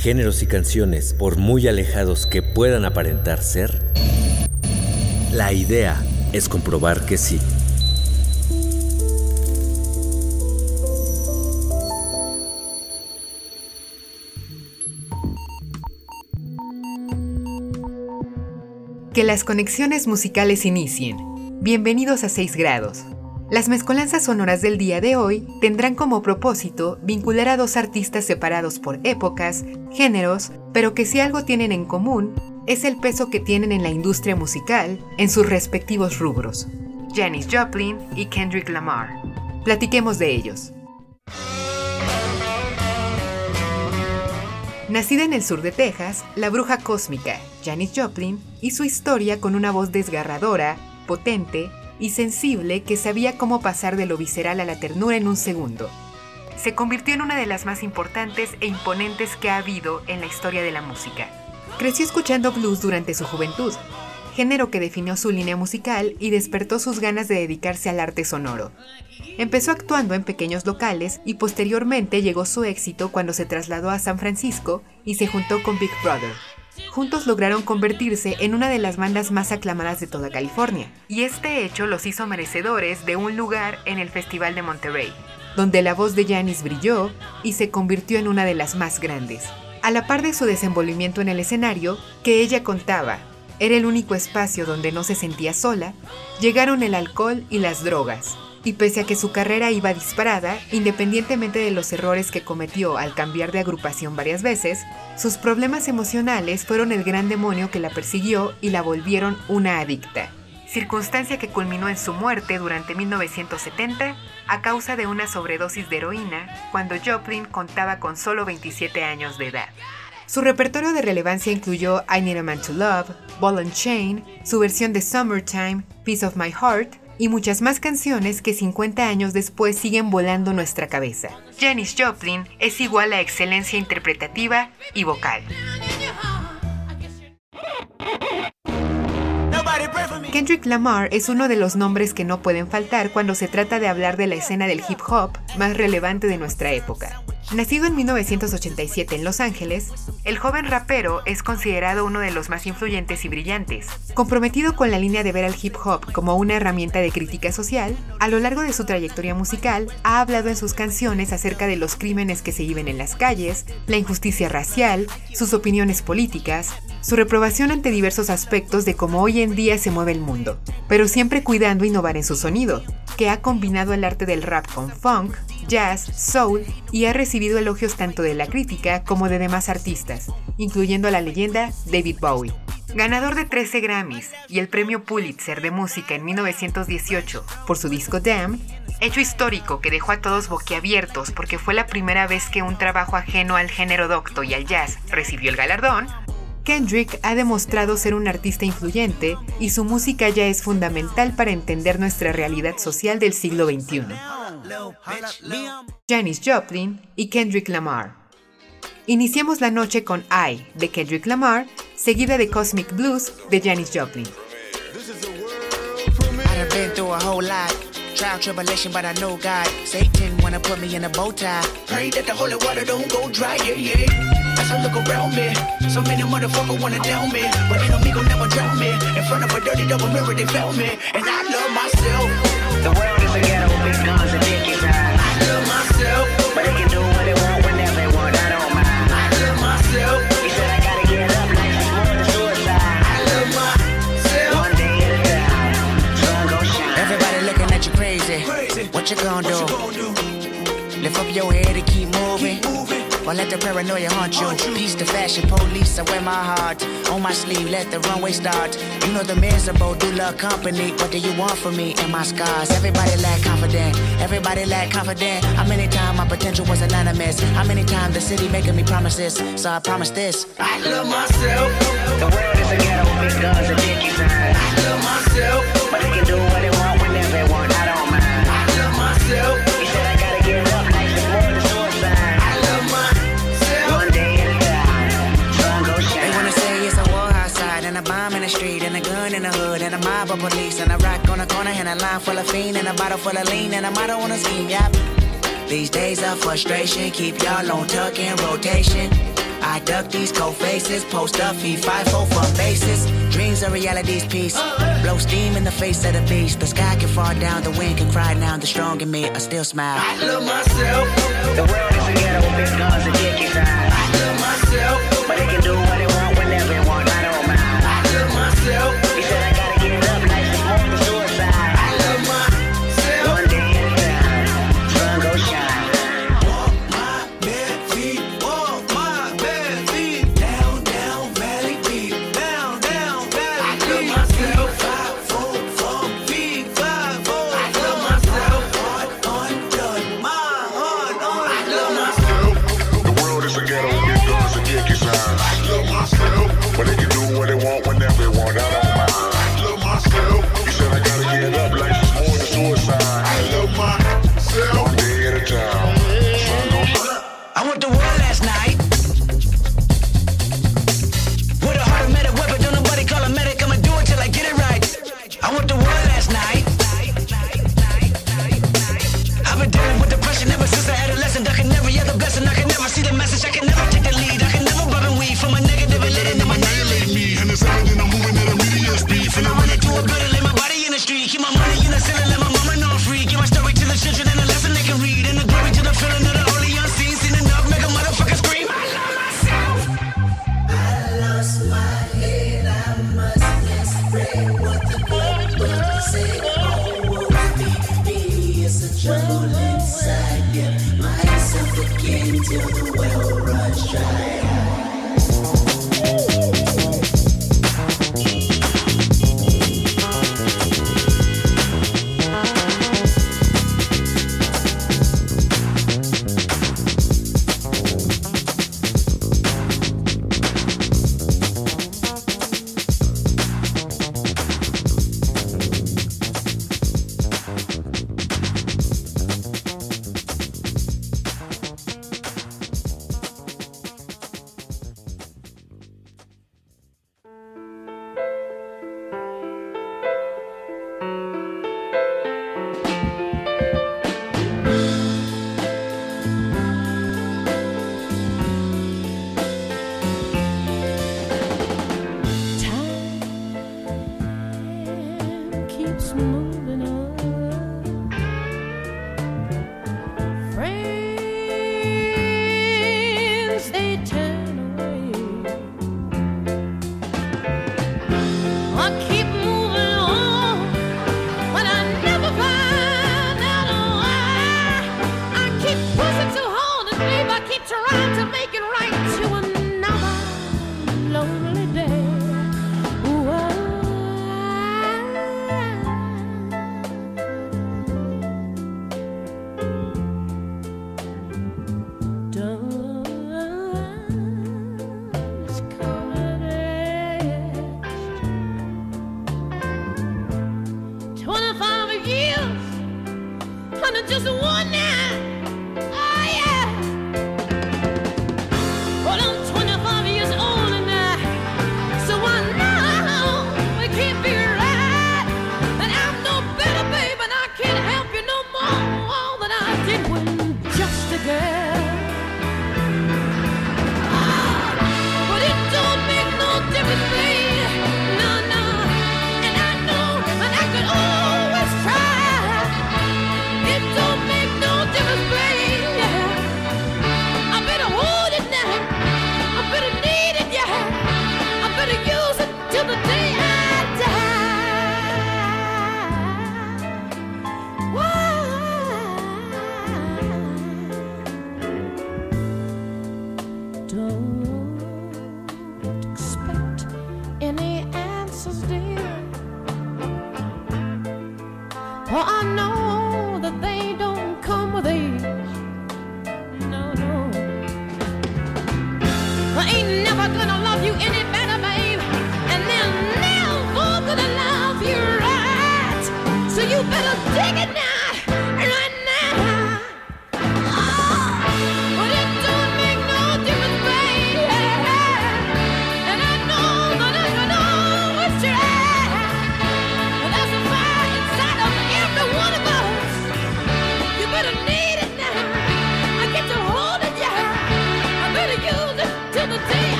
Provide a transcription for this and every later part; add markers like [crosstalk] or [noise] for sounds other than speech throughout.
géneros y canciones por muy alejados que puedan aparentar ser? La idea es comprobar que sí. Que las conexiones musicales inicien. Bienvenidos a 6 grados. Las mezcolanzas sonoras del día de hoy tendrán como propósito vincular a dos artistas separados por épocas, géneros, pero que si algo tienen en común es el peso que tienen en la industria musical en sus respectivos rubros. Janis Joplin y Kendrick Lamar. Platiquemos de ellos. Nacida en el sur de Texas, la bruja cósmica, Janis Joplin, y su historia con una voz desgarradora, potente y sensible que sabía cómo pasar de lo visceral a la ternura en un segundo. Se convirtió en una de las más importantes e imponentes que ha habido en la historia de la música. Creció escuchando blues durante su juventud, género que definió su línea musical y despertó sus ganas de dedicarse al arte sonoro. Empezó actuando en pequeños locales y posteriormente llegó su éxito cuando se trasladó a San Francisco y se juntó con Big Brother. Juntos lograron convertirse en una de las bandas más aclamadas de toda California, y este hecho los hizo merecedores de un lugar en el Festival de Monterrey, donde la voz de Janis brilló y se convirtió en una de las más grandes. A la par de su desenvolvimiento en el escenario, que ella contaba, era el único espacio donde no se sentía sola, llegaron el alcohol y las drogas, y pese a que su carrera iba disparada, independientemente de los errores que cometió al cambiar de agrupación varias veces, sus problemas emocionales fueron el gran demonio que la persiguió y la volvieron una adicta, circunstancia que culminó en su muerte durante 1970 a causa de una sobredosis de heroína cuando Joplin contaba con solo 27 años de edad. Su repertorio de relevancia incluyó I Need a Man to Love, Ball and Chain, su versión de Summertime, Piece of My Heart, y muchas más canciones que 50 años después siguen volando nuestra cabeza. Janis Joplin es igual a excelencia interpretativa y vocal. Kendrick Lamar es uno de los nombres que no pueden faltar cuando se trata de hablar de la escena del hip hop más relevante de nuestra época. Nacido en 1987 en Los Ángeles, el joven rapero es considerado uno de los más influyentes y brillantes. Comprometido con la línea de ver al hip hop como una herramienta de crítica social, a lo largo de su trayectoria musical ha hablado en sus canciones acerca de los crímenes que se viven en las calles, la injusticia racial, sus opiniones políticas, su reprobación ante diversos aspectos de cómo hoy en día se mueve el mundo, pero siempre cuidando innovar en su sonido, que ha combinado el arte del rap con funk, jazz, soul y ha recibido elogios tanto de la crítica como de demás artistas, incluyendo a la leyenda David Bowie. Ganador de 13 Grammys y el premio Pulitzer de música en 1918 por su disco Damn, hecho histórico que dejó a todos boquiabiertos porque fue la primera vez que un trabajo ajeno al género docto y al jazz recibió el galardón, Kendrick ha demostrado ser un artista influyente y su música ya es fundamental para entender nuestra realidad social del siglo XXI. Janis Joplin y Kendrick Lamar. Iniciemos la noche con I de Kendrick Lamar, seguida de Cosmic Blues de Janis Joplin. Trial tribulation, but I know God. Satan wanna put me in a bow tie. Pray that the holy water don't go dry, yeah, yeah. As I look around me, so many motherfuckers wanna down me. But me gon' never drown me. In front of a dirty double mirror, they found me. And I love myself. The world you gonna do? Lift up your head and keep moving. or let the paranoia haunt you. Peace to fashion, police, I wear my heart on my sleeve. Let the runway start. You know the miserable do love company. What do you want from me and my scars? Everybody lack confident. Everybody lack confident. How many times my potential was anonymous? How many times the city making me promises? So I promise this. I love myself. The world is a ghetto with guns and dicky signs. I love myself. But they can do what they love myself. street and a gun in the hood and a mob of police and a rock on the corner and a line full of fiend and a bottle full of lean and a motto on a scheme, yep. These days of frustration keep y'all on tuck in rotation. I duck these cold faces, post up, feed five four for bases. Dreams are reality's piece. Blow steam in the face of the beast. The sky can fall down, the wind can cry now. The strong in me, I still smile. I love myself. The world is a ghetto big guns and signs.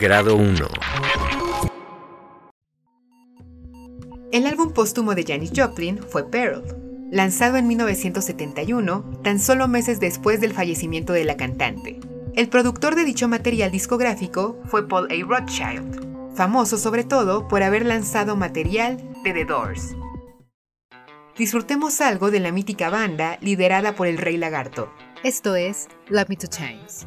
Grado 1 El álbum póstumo de Janis Joplin fue Pearl, lanzado en 1971, tan solo meses después del fallecimiento de la cantante. El productor de dicho material discográfico fue Paul A. Rothschild, famoso sobre todo por haber lanzado material de The Doors. Disfrutemos algo de la mítica banda liderada por el Rey Lagarto. Esto es Love Me Two Times.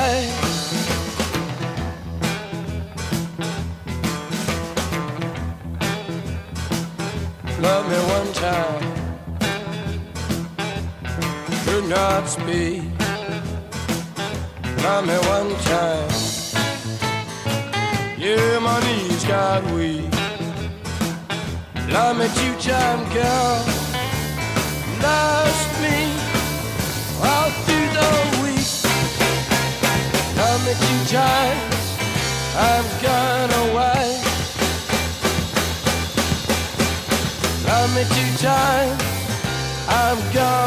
Time. Could not speak. Love me one time. Yeah, my knees got weak. Love me two time, girl. Lost me all through the week. Love me two times. I'm gone away. Love me two times, I'm gone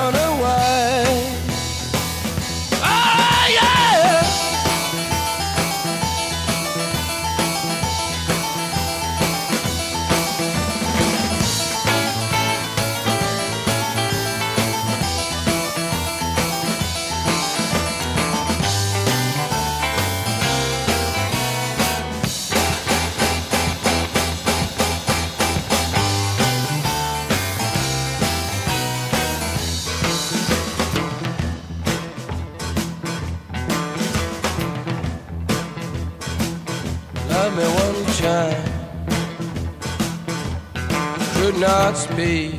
farei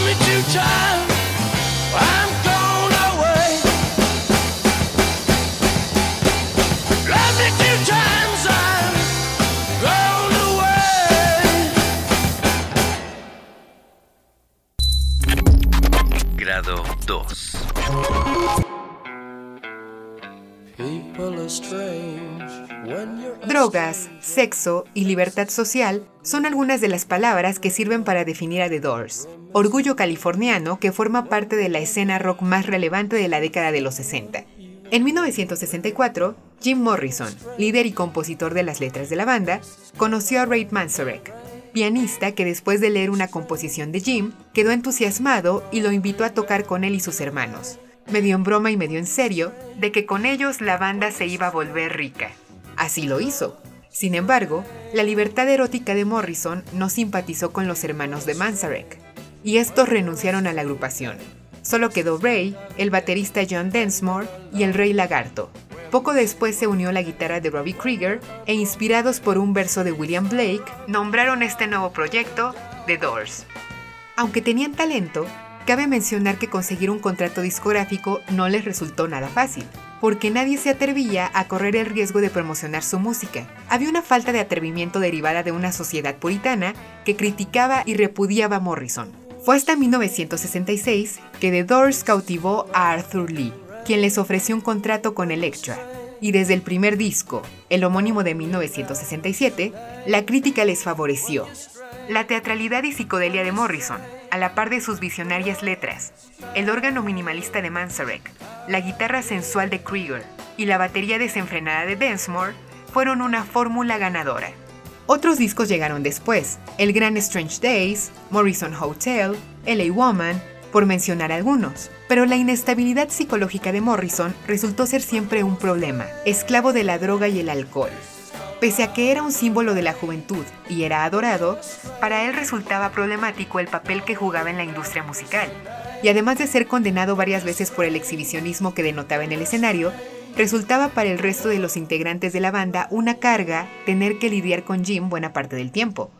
Love me two times. I'm gone away. Me two times. I'm gone away. Grado 2. Drogas, sexo y libertad social son algunas de las palabras que sirven para definir a The Doors, orgullo californiano que forma parte de la escena rock más relevante de la década de los 60. En 1964, Jim Morrison, líder y compositor de las letras de la banda, conoció a Ray Manzarek, pianista que después de leer una composición de Jim, quedó entusiasmado y lo invitó a tocar con él y sus hermanos, medio en broma y medio en serio, de que con ellos la banda se iba a volver rica. Así lo hizo. Sin embargo, la libertad erótica de Morrison no simpatizó con los hermanos de Manzarek, y estos renunciaron a la agrupación. Solo quedó Ray, el baterista John Densmore y el Rey Lagarto. Poco después se unió la guitarra de Robbie Krieger e inspirados por un verso de William Blake, nombraron este nuevo proyecto The Doors. Aunque tenían talento, cabe mencionar que conseguir un contrato discográfico no les resultó nada fácil, porque nadie se atrevía a correr el riesgo de promocionar su música. Había una falta de atrevimiento derivada de una sociedad puritana que criticaba y repudiaba a Morrison. Fue hasta 1966 que The Doors cautivó a Arthur Lee, quien les ofreció un contrato con Elektra. Y desde el primer disco, el homónimo de 1967, la crítica les favoreció. La teatralidad y psicodelia de Morrison, a la par de sus visionarias letras, el órgano minimalista de Manzarek, la guitarra sensual de Krieger y la batería desenfrenada de Densmore fueron una fórmula ganadora. Otros discos llegaron después, El Gran Strange Days, Morrison Hotel, LA Woman, por mencionar algunos. Pero la inestabilidad psicológica de Morrison resultó ser siempre un problema, esclavo de la droga y el alcohol. Pese a que era un símbolo de la juventud y era adorado, para él resultaba problemático el papel que jugaba en la industria musical. Y además de ser condenado varias veces por el exhibicionismo que denotaba en el escenario, resultaba para el resto de los integrantes de la banda una carga tener que lidiar con Jim buena parte del tiempo.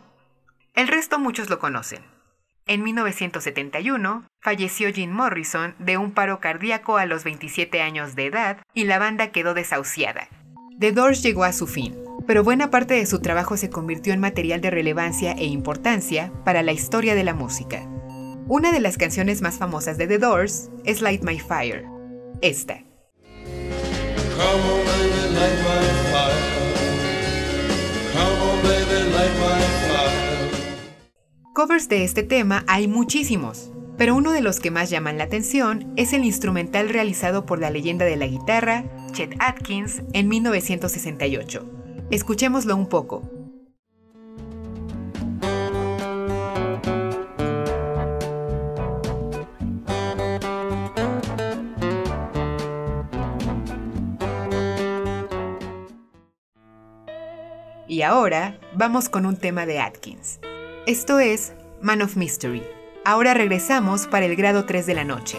El resto muchos lo conocen. En 1971 falleció Jim Morrison de un paro cardíaco a los 27 años de edad y la banda quedó desahuciada. The Doors llegó a su fin, pero buena parte de su trabajo se convirtió en material de relevancia e importancia para la historia de la música. Una de las canciones más famosas de The Doors es Light My Fire. Esta. Covers de este tema hay muchísimos, pero uno de los que más llaman la atención es el instrumental realizado por la leyenda de la guitarra, Chet Atkins, en 1968. Escuchémoslo un poco. Y ahora vamos con un tema de Atkins. Esto es Man of Mystery. Ahora regresamos para el grado 3 de la noche.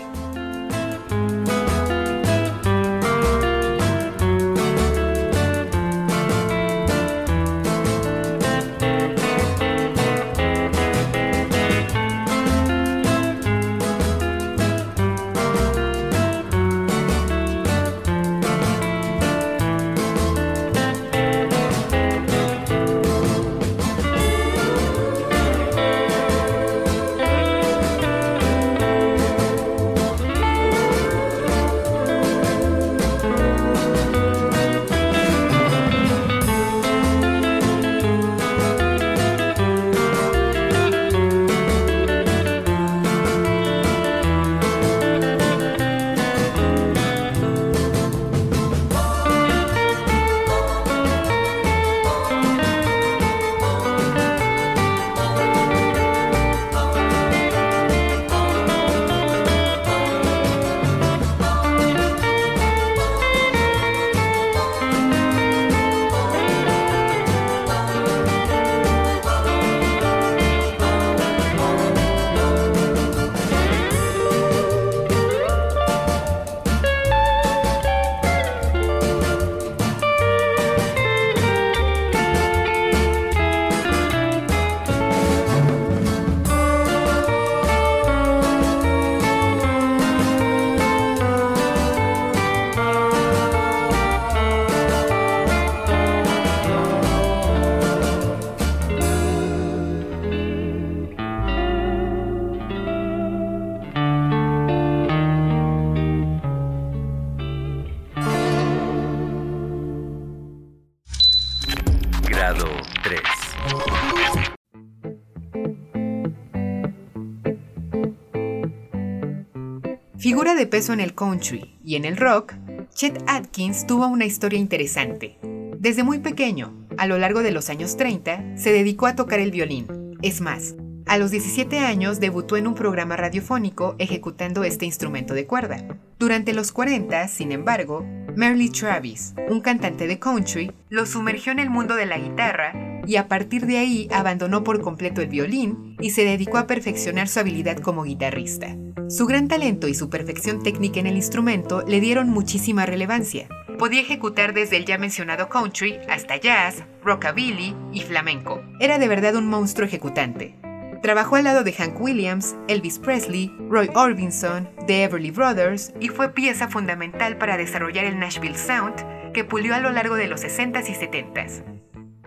Fuera de peso en el country y en el rock, Chet Atkins tuvo una historia interesante. Desde muy pequeño, a lo largo de los años 30, se dedicó a tocar el violín. Es más, a los 17 años debutó en un programa radiofónico ejecutando este instrumento de cuerda. Durante los 40, sin embargo, Merle Travis, un cantante de country, lo sumergió en el mundo de la guitarra y a partir de ahí abandonó por completo el violín y se dedicó a perfeccionar su habilidad como guitarrista. Su gran talento y su perfección técnica en el instrumento le dieron muchísima relevancia. Podía ejecutar desde el ya mencionado country hasta jazz, rockabilly y flamenco. Era de verdad un monstruo ejecutante. Trabajó al lado de Hank Williams, Elvis Presley, Roy Orbison, The Everly Brothers y fue pieza fundamental para desarrollar el Nashville Sound que pulió a lo largo de los 60s y 70s.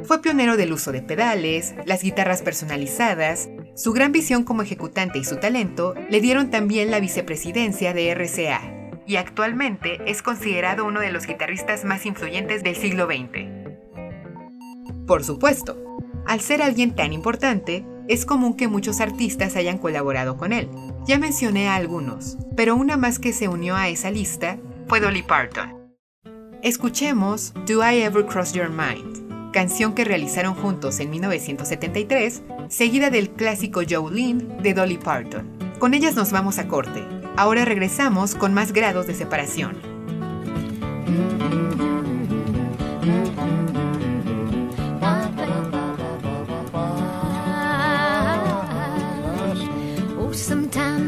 Fue pionero del uso de pedales, las guitarras personalizadas, su gran visión como ejecutante y su talento le dieron también la vicepresidencia de RCA, y actualmente es considerado uno de los guitarristas más influyentes del siglo XX. Por supuesto, al ser alguien tan importante, es común que muchos artistas hayan colaborado con él. Ya mencioné a algunos, pero una más que se unió a esa lista fue Dolly Parton. Escuchemos Do I Ever Cross Your Mind, canción que realizaron juntos en 1973, seguida del clásico Jolene de Dolly Parton. Con ellas nos vamos a corte. Ahora regresamos con más grados de separación.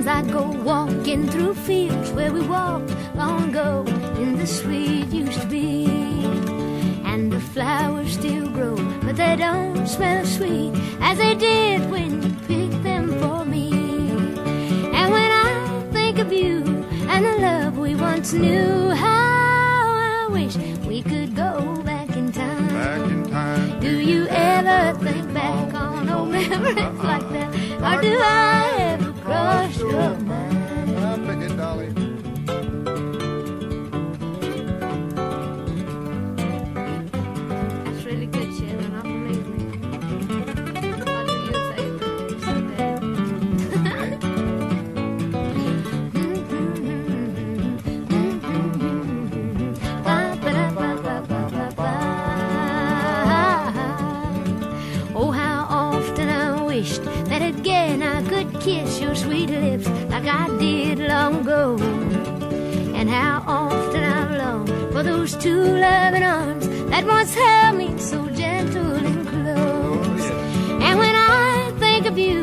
I go walking through fields where we walked long ago in the sweet used to be. And the flowers they don't smell sweet as they did when you picked them for me. And when I think of you and the love we once knew, how I wish we could go back in time. Back in time. Do you ever think back on old [laughs] memories like that? Or do I ever cross your I did long ago. And how often I've longed for those two loving arms that once held me so gentle and close. And when I think of you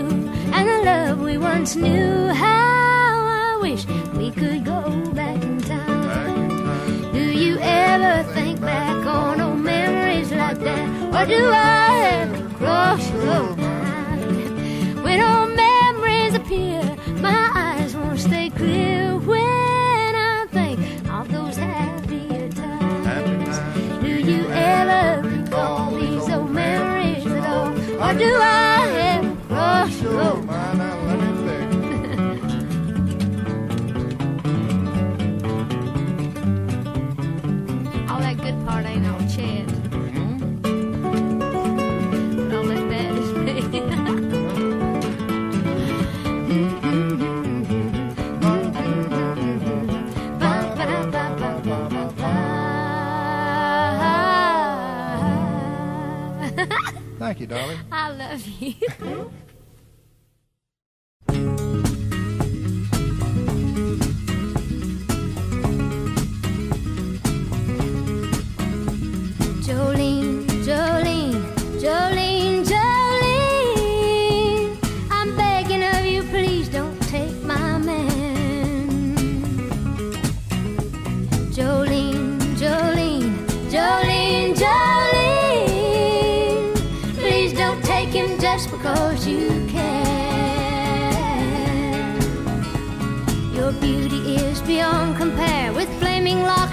and the love we once knew, how I wish we could go back in time. Do you ever think back on old memories like that? Or do I ever cross your mind? When Oh, mind? man, let me think. All that good part ain't. But mm-hmm. all that bad is me. [laughs] Mm-hmm. Thank you, darling. [laughs] I love you. [laughs]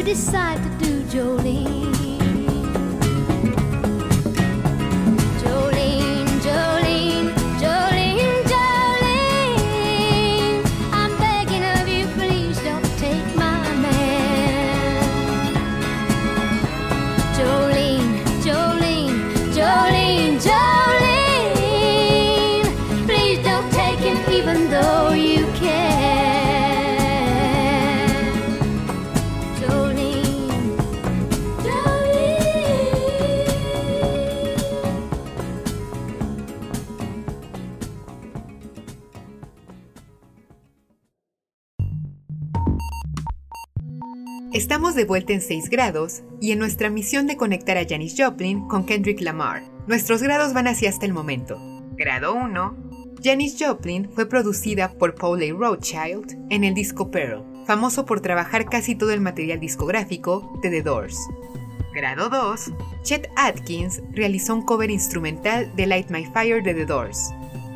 you decide to do, Jolene. Estamos de vuelta en 6 grados y en nuestra misión de conectar a Janis Joplin con Kendrick Lamar. Nuestros grados van así hasta el momento. Grado 1. Janis Joplin fue producida por Paul A. Rothschild en el disco Pearl, famoso por trabajar casi todo el material discográfico de The Doors. Grado 2. Chet Atkins realizó un cover instrumental de Light My Fire de The Doors.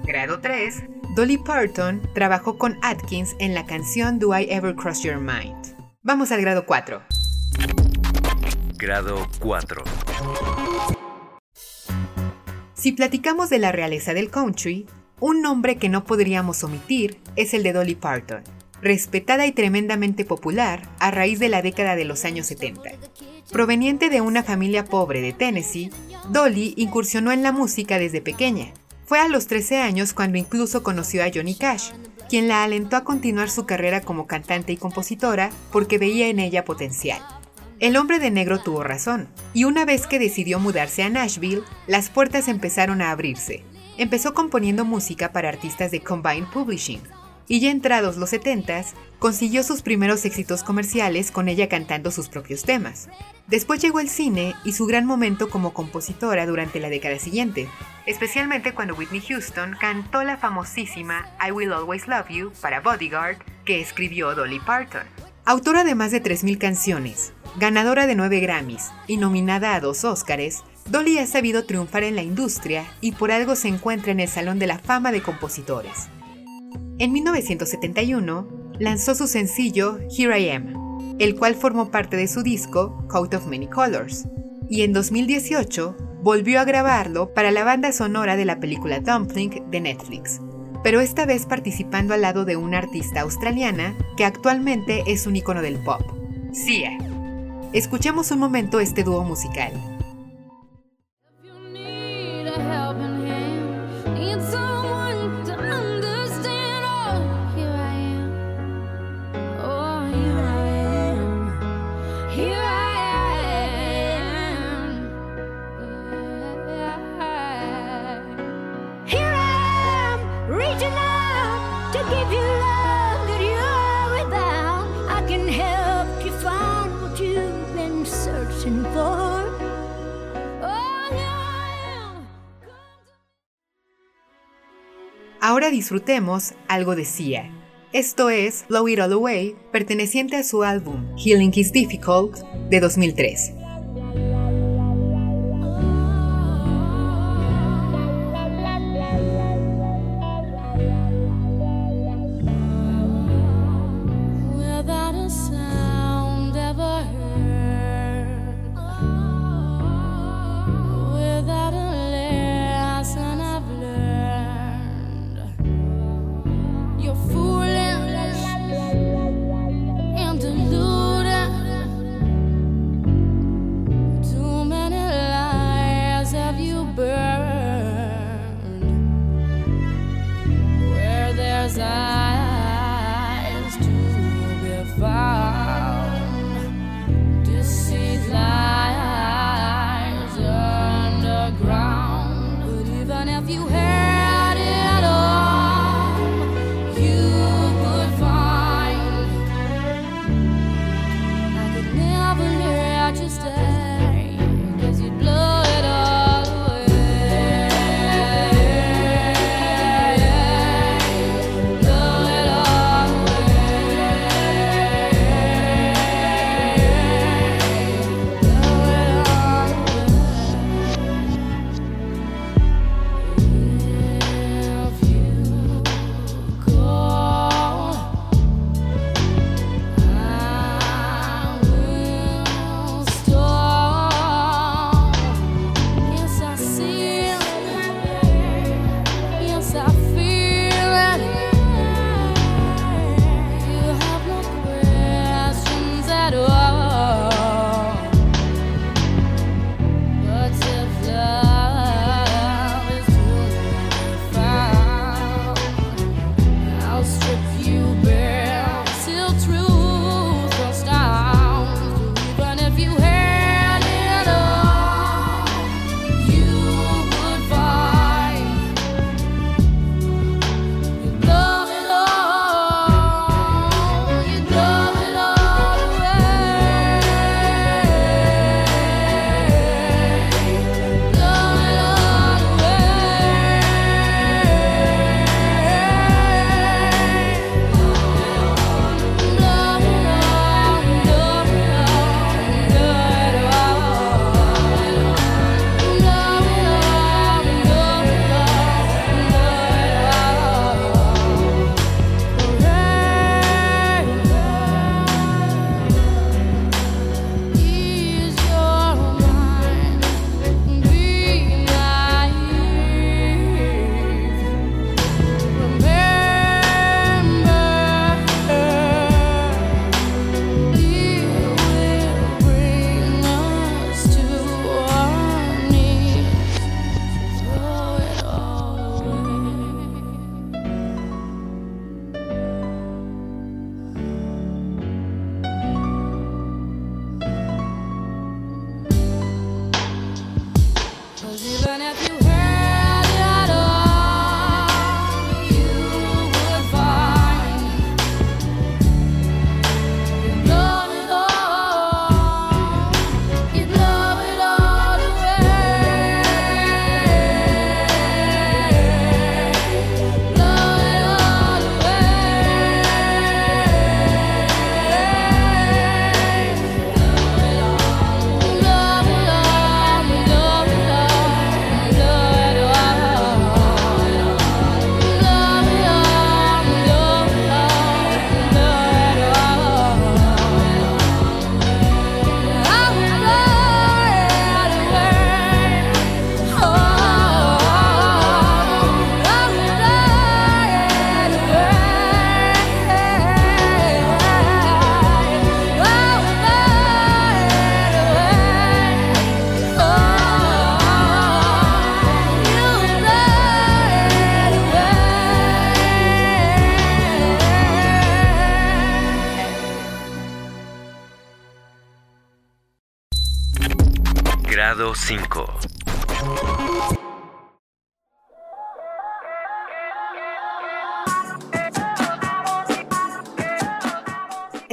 Grado 3. Dolly Parton trabajó con Atkins en la canción Do I Ever Cross Your Mind. Vamos al grado 4. Grado 4. Si platicamos de la realeza del country, un nombre que no podríamos omitir es el de Dolly Parton, respetada y tremendamente popular a raíz de la década de los años 70. Proveniente de una familia pobre de Tennessee, Dolly incursionó en la música desde pequeña. Fue a los 13 años cuando incluso conoció a Johnny Cash, quien la alentó a continuar su carrera como cantante y compositora porque veía en ella potencial. El hombre de negro tuvo razón, y una vez que decidió mudarse a Nashville, las puertas empezaron a abrirse. Empezó componiendo música para artistas de Combined Publishing, y ya entrados los 70s, consiguió sus primeros éxitos comerciales con ella cantando sus propios temas. Después llegó el cine y su gran momento como compositora durante la década siguiente, especialmente cuando Whitney Houston cantó la famosísima I Will Always Love You para Bodyguard que escribió Dolly Parton. Autora de más de 3.000 canciones, ganadora de 9 Grammys y nominada a dos Óscares, Dolly ha sabido triunfar en la industria y por algo se encuentra en el Salón de la Fama de Compositores. En 1971 lanzó su sencillo Here I Am, el cual formó parte de su disco Coat of Many Colors, y en 2018 volvió a grabarlo para la banda sonora de la película Dumpling de Netflix, pero esta vez participando al lado de una artista australiana que actualmente es un icono del pop, Sia. Escuchemos un momento este dúo musical. Ahora disfrutemos algo de Sia. Esto es Blow It All Away, perteneciente a su álbum Healing is Difficult de 2003.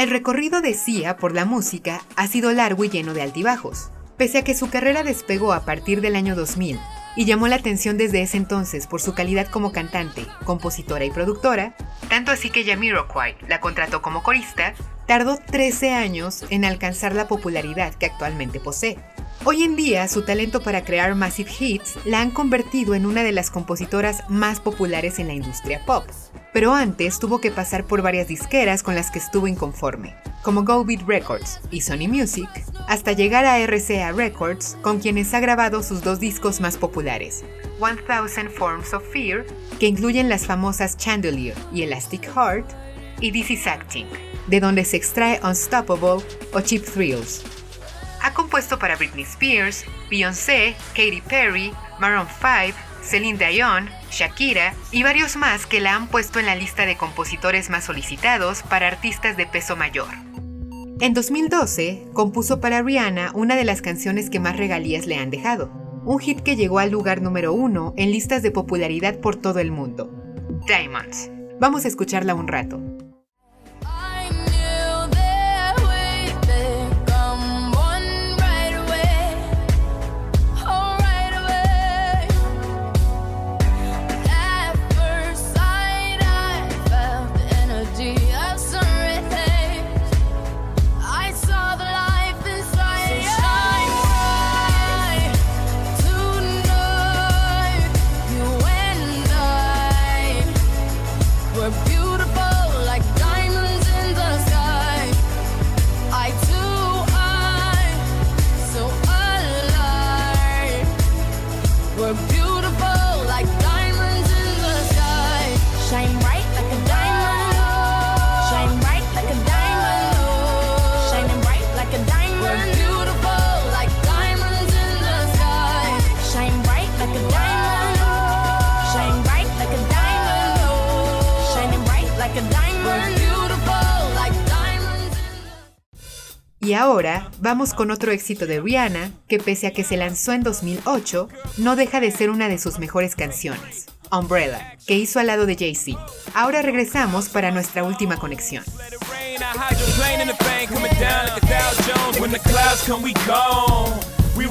El recorrido de Sia por la música ha sido largo y lleno de altibajos. Pese a que su carrera despegó a partir del año 2000 y llamó la atención desde ese entonces por su calidad como cantante, compositora y productora, tanto así que Jamiroquai la contrató como corista, tardó 13 años en alcanzar la popularidad que actualmente posee. Hoy en día, su talento para crear massive hits la han convertido en una de las compositoras más populares en la industria pop. Pero antes tuvo que pasar por varias disqueras con las que estuvo inconforme, como Go Beat Records y Sony Music, hasta llegar a RCA Records, con quienes ha grabado sus dos discos más populares, 1000 Forms of Fear, que incluyen las famosas Chandelier y Elastic Heart, y This Is Acting, de donde se extrae Unstoppable o Cheap Thrills. Ha compuesto para Britney Spears, Beyoncé, Katy Perry, Maroon 5, Celine Dion, Shakira y varios más que la han puesto en la lista de compositores más solicitados para artistas de peso mayor. En 2012, compuso para Rihanna una de las canciones que más regalías le han dejado, un hit que llegó al lugar número uno en listas de popularidad por todo el mundo. Diamonds. Vamos a escucharla un rato. Y ahora vamos con otro éxito de Rihanna, que pese a que se lanzó en 2008, no deja de ser una de sus mejores canciones, Umbrella, que hizo al lado de Jay-Z. Ahora regresamos para nuestra última conexión.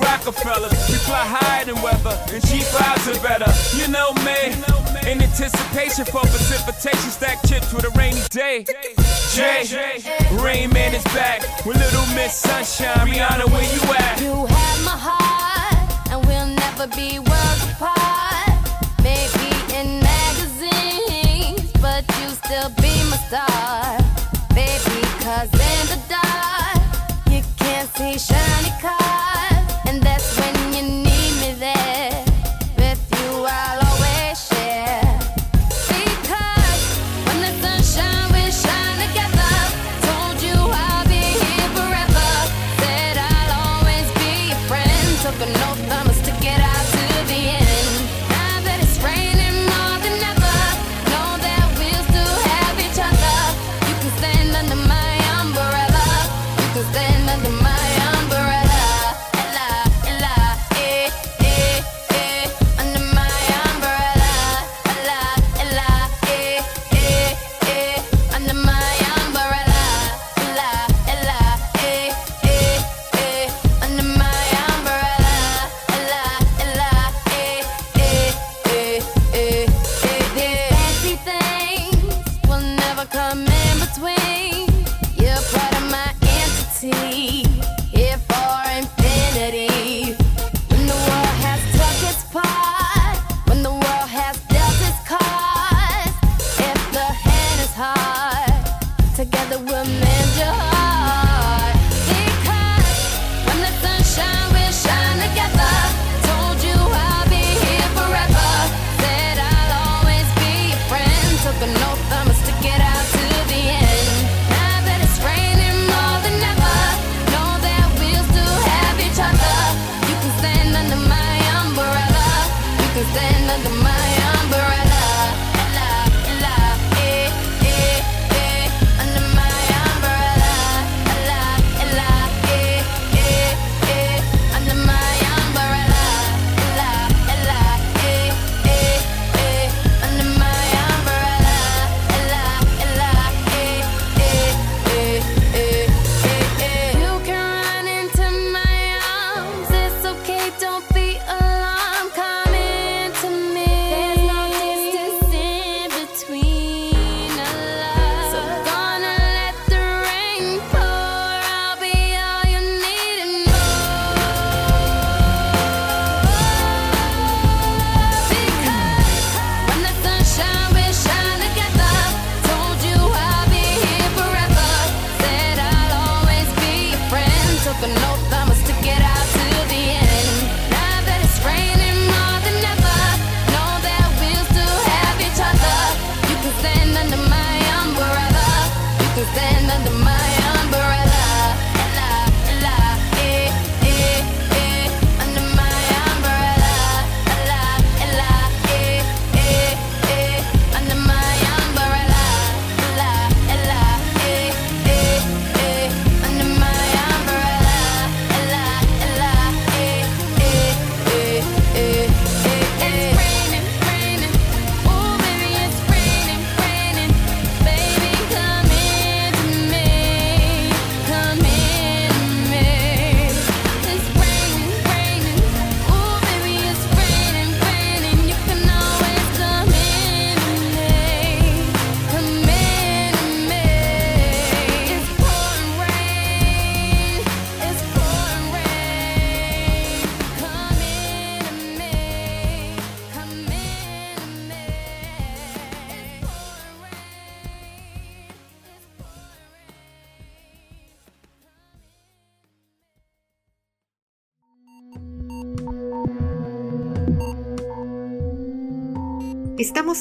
Let it rain, I hydroplane in the bank, coming down like a Dow Jones. When the clouds come, we Rockefeller, we fly higher than weather, and cheap vibes are better. You know me, in anticipation for precipitation, stack chips with a rainy day. Jay, Rain Man is back with Little Miss Sunshine. Rihanna, where you at? You have my heart, and we'll never be worlds apart. Maybe in magazines, but you still be my star. Baby, cause in the dark, you can't see shiny cars. open up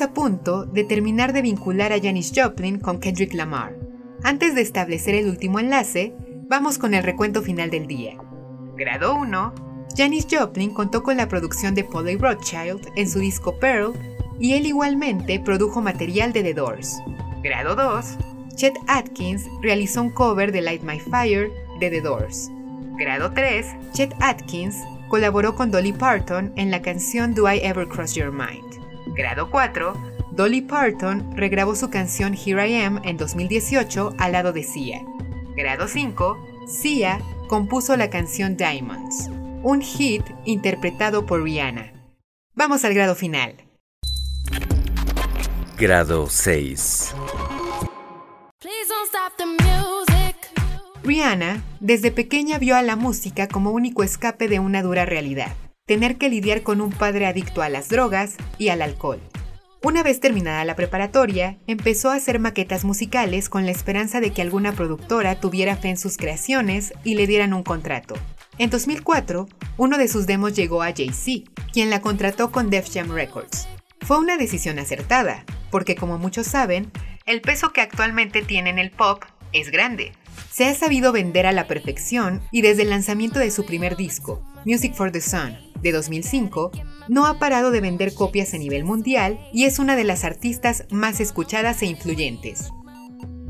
A punto de terminar de vincular a Janis Joplin con Kendrick Lamar. Antes de establecer el último enlace, vamos con el recuento final del día. Grado 1. Janis Joplin contó con la producción de Polly Rothschild en su disco Pearl y él igualmente produjo material de The Doors. Grado 2. Chet Atkins realizó un cover de Light My Fire de The Doors. Grado 3. Chet Atkins colaboró con Dolly Parton en la canción Do I Ever Cross Your Mind. Grado 4. Dolly Parton regrabó su canción Here I Am en 2018 al lado de Sia. Grado 5. Sia compuso la canción Diamonds, un hit interpretado por Rihanna. Vamos al grado final. Grado 6. Please don't stop the music. Rihanna desde pequeña vio a la música como único escape de una dura realidad, tener que lidiar con un padre adicto a las drogas y al alcohol. Una vez terminada la preparatoria, empezó a hacer maquetas musicales con la esperanza de que alguna productora tuviera fe en sus creaciones y le dieran un contrato. En 2004, uno de sus demos llegó a Jay-Z, quien la contrató con Def Jam Records. Fue una decisión acertada, porque como muchos saben, el peso que actualmente tiene en el pop es grande. Se ha sabido vender a la perfección y desde el lanzamiento de su primer disco, Music for the Sun, de 2005, no ha parado de vender copias a nivel mundial y es una de las artistas más escuchadas e influyentes.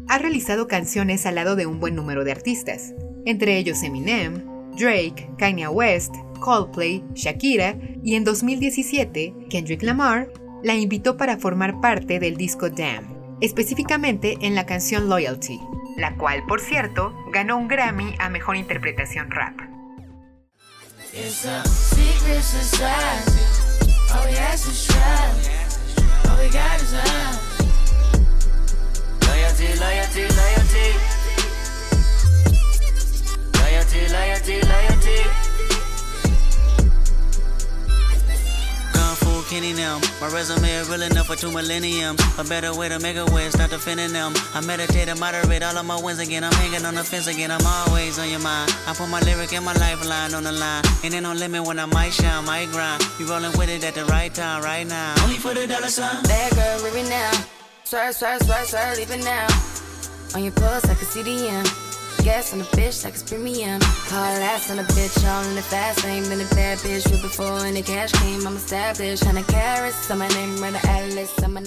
Ha realizado canciones al lado de un buen número de artistas, entre ellos Eminem, Drake, Kanye West, Coldplay, Shakira y en 2017 Kendrick Lamar la invitó para formar parte del disco Damn, específicamente en la canción Loyalty, la cual, por cierto, ganó un Grammy a Mejor Interpretación Rap. Kenny them. My resume is real enough for two millenniums. A better way to make a way, start defending them. I meditate and moderate all of my wins again. I'm hanging on the fence again. I'm always on your mind. I put my lyric and my lifeline on the line. And ain't no limit when I might shine, might grind. You rolling with it at the right time, right now. Only for the dollar sign. Bad girl, leave now. Swear, swear, swear, swear, leave it now. On your pulse like a CDM. The bitch a bitch, the fast lane. Been a bad bitch before cash came. I'm a. I'm a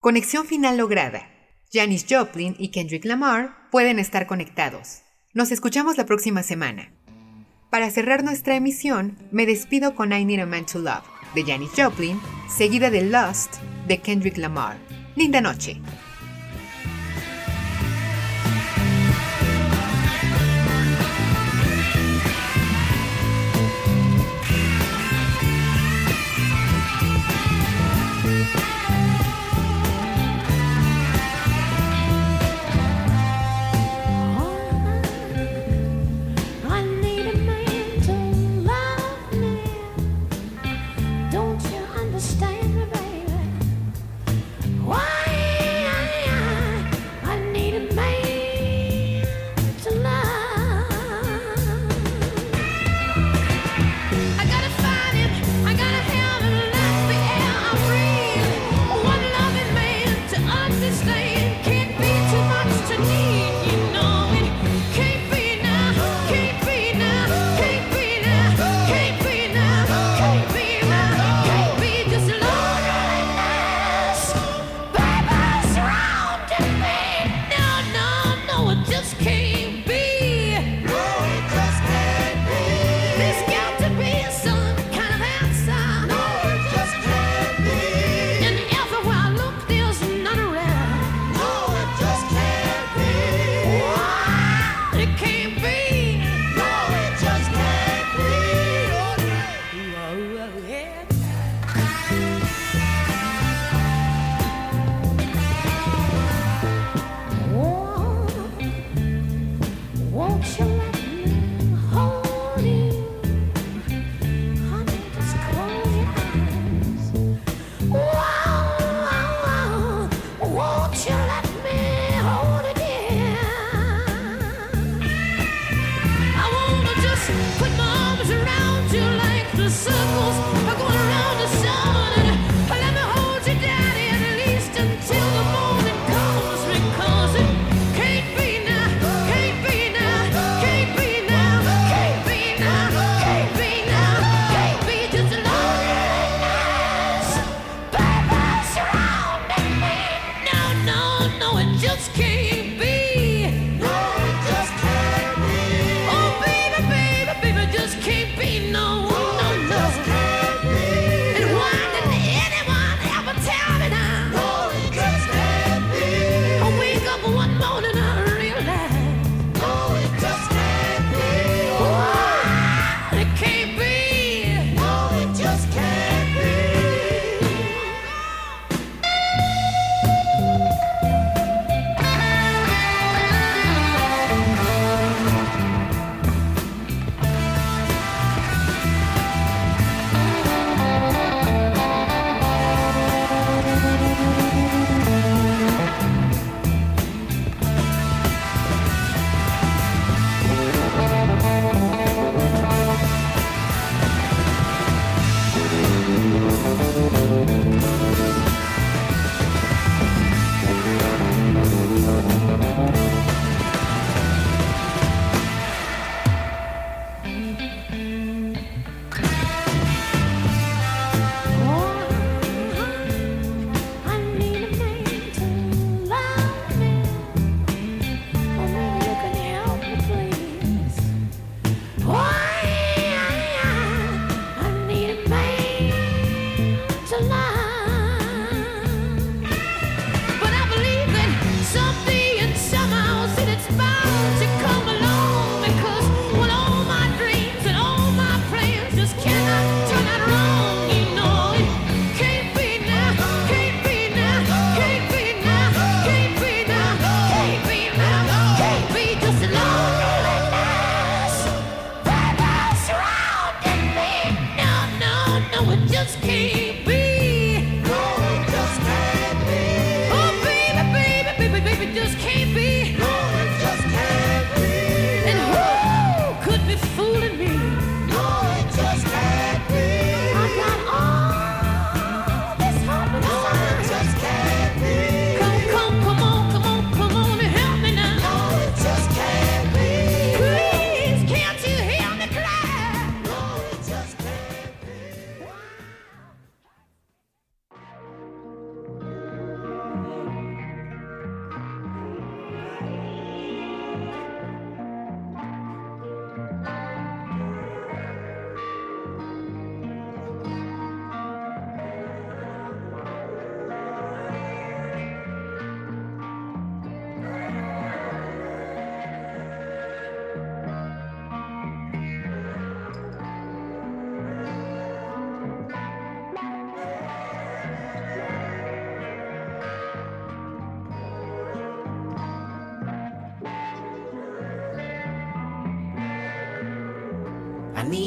Conexión final lograda. Janis Joplin y Kendrick Lamar pueden estar conectados. Nos escuchamos la próxima semana. Para cerrar nuestra emisión, me despido con I Need a Man to Love de Janis Joplin, seguida de Lost de Kendrick Lamar. Linda noche.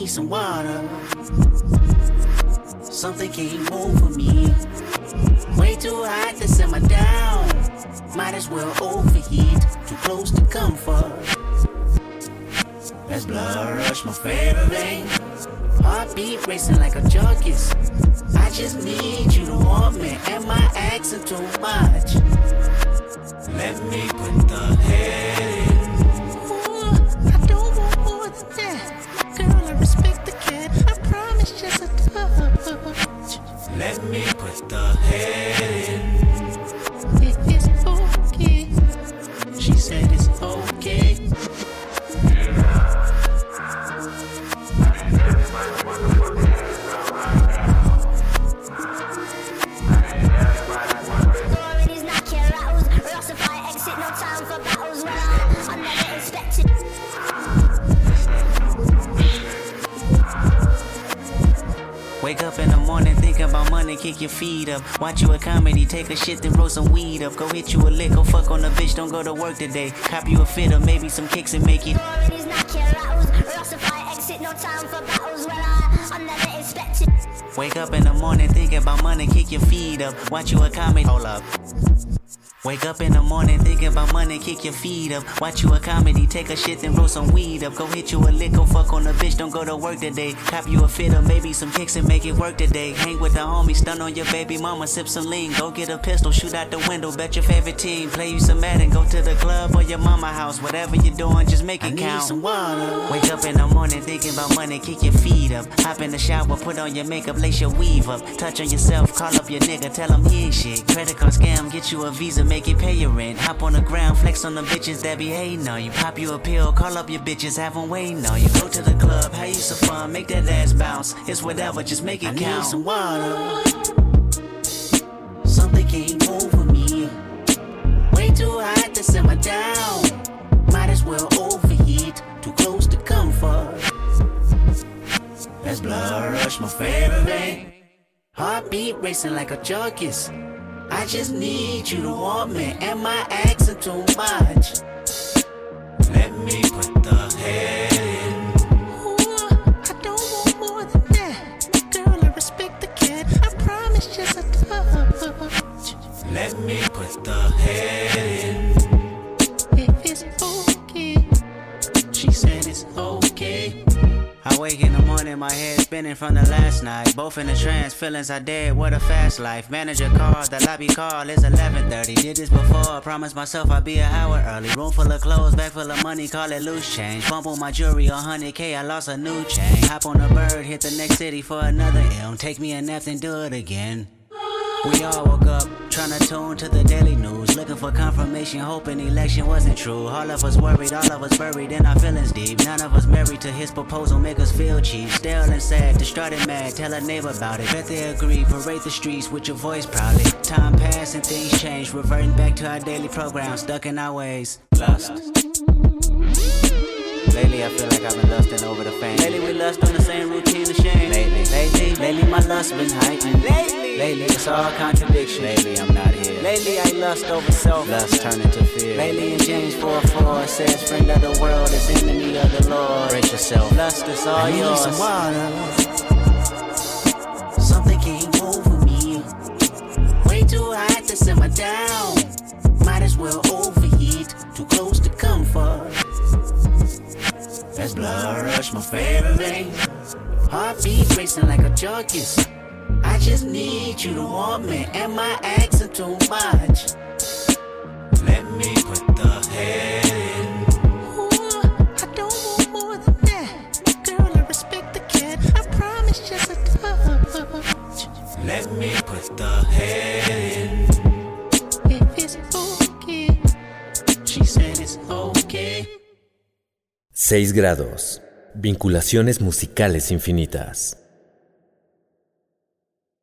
Need some water. Something can't move for me. Way too hot to simmer down. Might as well overheat. Too close to comfort. That's blood rush, my favorite thing. Heartbeat racing like a junkies. I just need you to want me. Am I asking too much? Let me put the head Watch you a comedy, take a shit, then roll some weed up. Go hit you a lick, go fuck on a bitch, don't go to work today. Cop you a fit or maybe some kicks and make it. Authorities knock your rattles. Rastafari exit, no time for battles. Well, I, I never expected. Wake up in the morning, think about money, kick your feet up. Watch you a comedy, hold up. Wake up in the morning, thinking about money, kick your feet up. Watch you a comedy, take a shit, then roll some weed up. Go hit you a lick, go fuck on a bitch, don't go to work today. Cop you a fit or maybe some kicks and make it work today. Hang with the homies, stun on your baby mama, sip some lean. Go get a pistol, shoot out the window, bet your favorite team. Play you some Madden, go to the club or your mama house. Whatever you're doing, just make it count. some water. Wake up in the morning, thinking about money, kick your feet up. Hop in the shower, put on your makeup, lace your weave up. Touch on yourself, call up your nigga, tell him he ain't shit. Credit card scam, get you a visa, make it pay your rent. Hop on the ground, flex on the bitches that be hating on you. Pop you a pill, call up your bitches, have them waiting on you. Go to the club, have you some fun, make that ass bounce. It's whatever, just make it count. Need some water. Something came over me. Way too hot to simmer down. Might as well overheat. Too close to comfort. That's blood rush, my favorite thing. Heartbeat racing like a junkies. I just need you to want me. Am I asking too much? Let me put the head in. Ooh, I don't want more than that. Girl, I respect the cat. I promise just a touch. Let me put the head in. I wake in the morning, my head spinning from the last night. Both in a trance, feelings are dead. What a fast life. Manager called, the lobby call. It's 11:30. Did this before. Promised myself I'd be an hour early. Room full of clothes, bag full of money. Call it loose change. Bump on my jewelry, 100k. I lost a new chain. Hop on a bird, hit the next city for another M. Take me a nap, then do it again. We all woke up, trying to tune to the daily news, looking for confirmation, hoping election wasn't true. All of us worried, all of us buried in our feelings deep. None of us married to his proposal, make us feel cheap. Still and sad, distraught and mad, tell a neighbor about it. Bet they agree, parade the streets with your voice proudly. Time passed and things change, reverting back to our daily program, stuck in our ways. Lust. Lately, I feel like I've been lusting over the fame. Lately, we lust on the same routine of shame. Lately, lately, lately, my lust been heightened. Lately, lately, it's all contradiction. Lately, I'm not. Lately, I lust over self. Lust turn into fear. Lately, in James 4 4, it says, Friend of the world is enemy of the Lord. Brace yourself. Lust is all I yours. Need some water. Something move with me. Way too hot to simmer down. Might as well overheat. Too close to comfort. That's blood rush, my favorite thing. Heartbeat racing like a junkies. I just need you to want me. Am I asking too much? Let me put the head in. Ooh, I don't want more than that. Girl, I respect the cat. I promise just a touch. Let me put the head in. If it's okay. She said it's okay. 6 grados. Vinculaciones musicales infinitas.